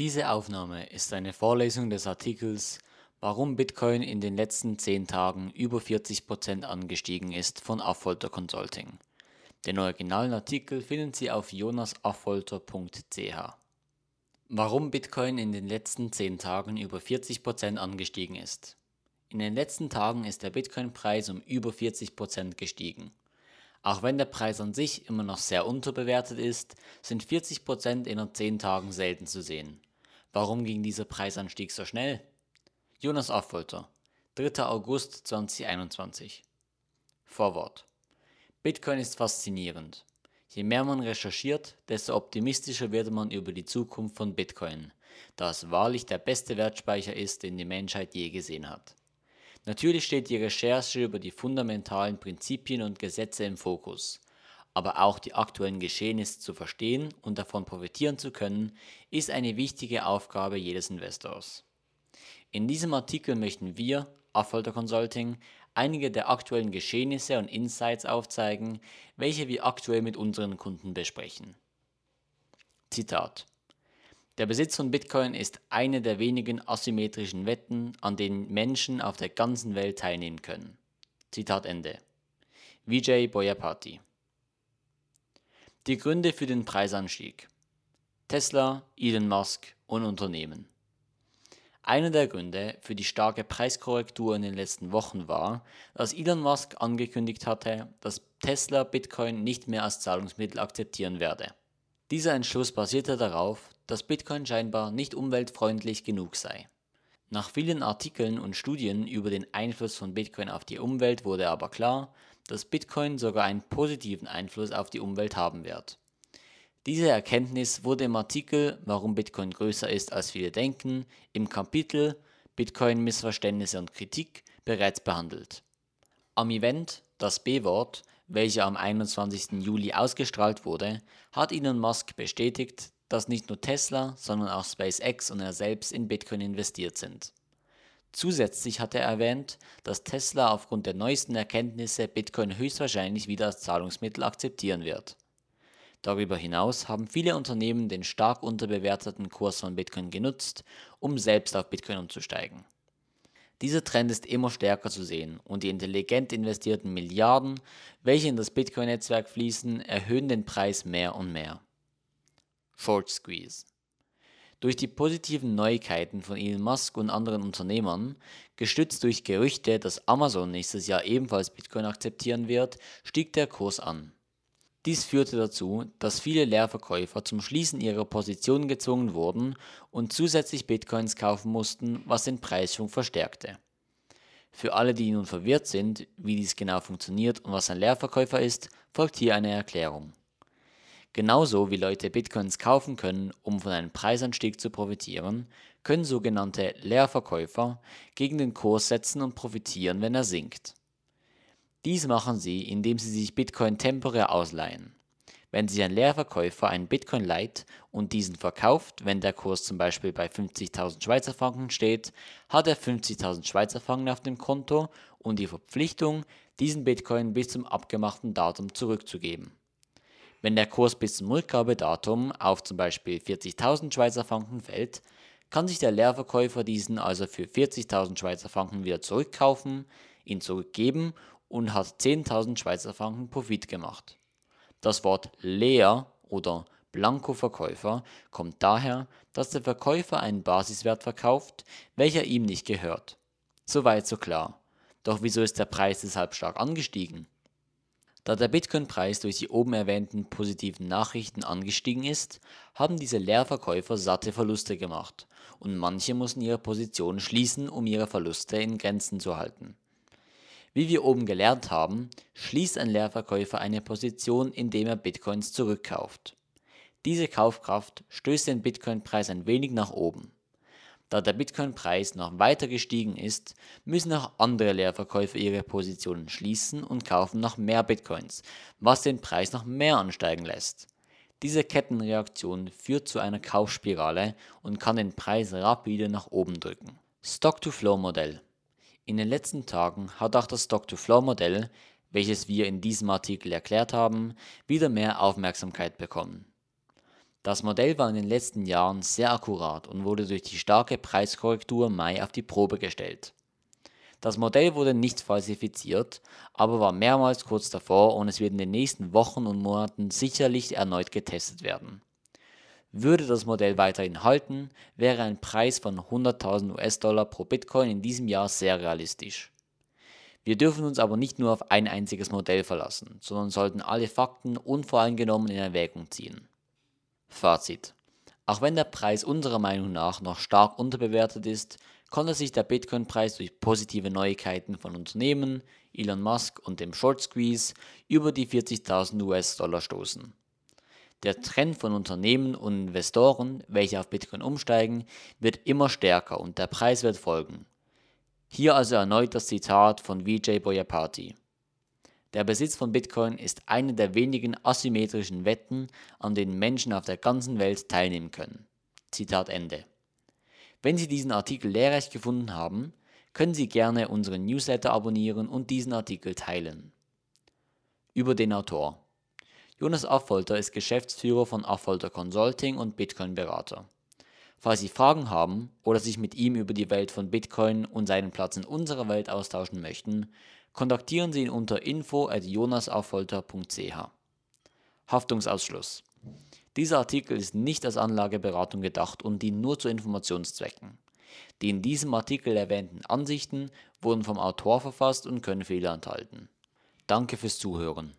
Diese Aufnahme ist eine Vorlesung des Artikels Warum Bitcoin in den letzten 10 Tagen über 40% angestiegen ist von Affolter Consulting. Den originalen Artikel finden Sie auf jonasaffolter.ch. Warum Bitcoin in den letzten 10 Tagen über 40% angestiegen ist. In den letzten Tagen ist der Bitcoin-Preis um über 40% gestiegen. Auch wenn der Preis an sich immer noch sehr unterbewertet ist, sind 40% in nur 10 Tagen selten zu sehen. Warum ging dieser Preisanstieg so schnell? Jonas Affolter, 3. August 2021. Vorwort. Bitcoin ist faszinierend. Je mehr man recherchiert, desto optimistischer wird man über die Zukunft von Bitcoin, da es wahrlich der beste Wertspeicher ist, den die Menschheit je gesehen hat. Natürlich steht die Recherche über die fundamentalen Prinzipien und Gesetze im Fokus, aber auch die aktuellen Geschehnisse zu verstehen und davon profitieren zu können, ist eine wichtige Aufgabe jedes Investors. In diesem Artikel möchten wir, Affolter Consulting, einige der aktuellen Geschehnisse und Insights aufzeigen, welche wir aktuell mit unseren Kunden besprechen. Zitat der Besitz von Bitcoin ist eine der wenigen asymmetrischen Wetten, an denen Menschen auf der ganzen Welt teilnehmen können. Zitat Ende. Vijay Boyapati die Gründe für den Preisanstieg. Tesla, Elon Musk und Unternehmen. Einer der Gründe für die starke Preiskorrektur in den letzten Wochen war, dass Elon Musk angekündigt hatte, dass Tesla Bitcoin nicht mehr als Zahlungsmittel akzeptieren werde. Dieser Entschluss basierte darauf, dass Bitcoin scheinbar nicht umweltfreundlich genug sei. Nach vielen Artikeln und Studien über den Einfluss von Bitcoin auf die Umwelt wurde aber klar, dass Bitcoin sogar einen positiven Einfluss auf die Umwelt haben wird. Diese Erkenntnis wurde im Artikel Warum Bitcoin größer ist als viele denken im Kapitel Bitcoin Missverständnisse und Kritik bereits behandelt. Am Event Das B-Wort, welcher am 21. Juli ausgestrahlt wurde, hat Elon Musk bestätigt, dass nicht nur Tesla, sondern auch SpaceX und er selbst in Bitcoin investiert sind. Zusätzlich hat er erwähnt, dass Tesla aufgrund der neuesten Erkenntnisse Bitcoin höchstwahrscheinlich wieder als Zahlungsmittel akzeptieren wird. Darüber hinaus haben viele Unternehmen den stark unterbewerteten Kurs von Bitcoin genutzt, um selbst auf Bitcoin umzusteigen. Dieser Trend ist immer stärker zu sehen und die intelligent investierten Milliarden, welche in das Bitcoin-Netzwerk fließen, erhöhen den Preis mehr und mehr. Short Squeeze durch die positiven Neuigkeiten von Elon Musk und anderen Unternehmern, gestützt durch Gerüchte, dass Amazon nächstes Jahr ebenfalls Bitcoin akzeptieren wird, stieg der Kurs an. Dies führte dazu, dass viele Leerverkäufer zum Schließen ihrer Positionen gezwungen wurden und zusätzlich Bitcoins kaufen mussten, was den Preisschwung verstärkte. Für alle, die nun verwirrt sind, wie dies genau funktioniert und was ein Leerverkäufer ist, folgt hier eine Erklärung. Genauso wie Leute Bitcoins kaufen können, um von einem Preisanstieg zu profitieren, können sogenannte Leerverkäufer gegen den Kurs setzen und profitieren, wenn er sinkt. Dies machen sie, indem sie sich Bitcoin temporär ausleihen. Wenn sich ein Leerverkäufer einen Bitcoin leiht und diesen verkauft, wenn der Kurs zum Beispiel bei 50.000 Schweizer Franken steht, hat er 50.000 Schweizer Franken auf dem Konto und die Verpflichtung, diesen Bitcoin bis zum abgemachten Datum zurückzugeben. Wenn der Kurs bis zum Rückgabedatum auf zum Beispiel 40.000 Schweizer Franken fällt, kann sich der Leerverkäufer diesen also für 40.000 Schweizer Franken wieder zurückkaufen, ihn zurückgeben und hat 10.000 Schweizer Franken Profit gemacht. Das Wort leer oder Blankoverkäufer kommt daher, dass der Verkäufer einen Basiswert verkauft, welcher ihm nicht gehört. Soweit so klar. Doch wieso ist der Preis deshalb stark angestiegen? Da der Bitcoin-Preis durch die oben erwähnten positiven Nachrichten angestiegen ist, haben diese Leerverkäufer satte Verluste gemacht und manche mussten ihre Positionen schließen, um ihre Verluste in Grenzen zu halten. Wie wir oben gelernt haben, schließt ein Leerverkäufer eine Position, indem er Bitcoins zurückkauft. Diese Kaufkraft stößt den Bitcoin-Preis ein wenig nach oben. Da der Bitcoin-Preis noch weiter gestiegen ist, müssen auch andere Leerverkäufer ihre Positionen schließen und kaufen noch mehr Bitcoins, was den Preis noch mehr ansteigen lässt. Diese Kettenreaktion führt zu einer Kaufspirale und kann den Preis rapide nach oben drücken. Stock-to-Flow-Modell In den letzten Tagen hat auch das Stock-to-Flow-Modell, welches wir in diesem Artikel erklärt haben, wieder mehr Aufmerksamkeit bekommen. Das Modell war in den letzten Jahren sehr akkurat und wurde durch die starke Preiskorrektur Mai auf die Probe gestellt. Das Modell wurde nicht falsifiziert, aber war mehrmals kurz davor und es wird in den nächsten Wochen und Monaten sicherlich erneut getestet werden. Würde das Modell weiterhin halten, wäre ein Preis von 100.000 US-Dollar pro Bitcoin in diesem Jahr sehr realistisch. Wir dürfen uns aber nicht nur auf ein einziges Modell verlassen, sondern sollten alle Fakten unvoreingenommen in Erwägung ziehen. Fazit. Auch wenn der Preis unserer Meinung nach noch stark unterbewertet ist, konnte sich der Bitcoin-Preis durch positive Neuigkeiten von Unternehmen, Elon Musk und dem Short Squeeze über die 40.000 US-Dollar stoßen. Der Trend von Unternehmen und Investoren, welche auf Bitcoin umsteigen, wird immer stärker und der Preis wird folgen. Hier also erneut das Zitat von Vijay Boyapati. Der Besitz von Bitcoin ist eine der wenigen asymmetrischen Wetten, an denen Menschen auf der ganzen Welt teilnehmen können. Zitat Ende. Wenn Sie diesen Artikel lehrreich gefunden haben, können Sie gerne unseren Newsletter abonnieren und diesen Artikel teilen. Über den Autor. Jonas Affolter ist Geschäftsführer von Affolter Consulting und Bitcoin-Berater. Falls Sie Fragen haben oder sich mit ihm über die Welt von Bitcoin und seinen Platz in unserer Welt austauschen möchten, kontaktieren Sie ihn unter info.jonasaffolter.ch. Haftungsausschluss. Dieser Artikel ist nicht als Anlageberatung gedacht und dient nur zu Informationszwecken. Die in diesem Artikel erwähnten Ansichten wurden vom Autor verfasst und können Fehler enthalten. Danke fürs Zuhören.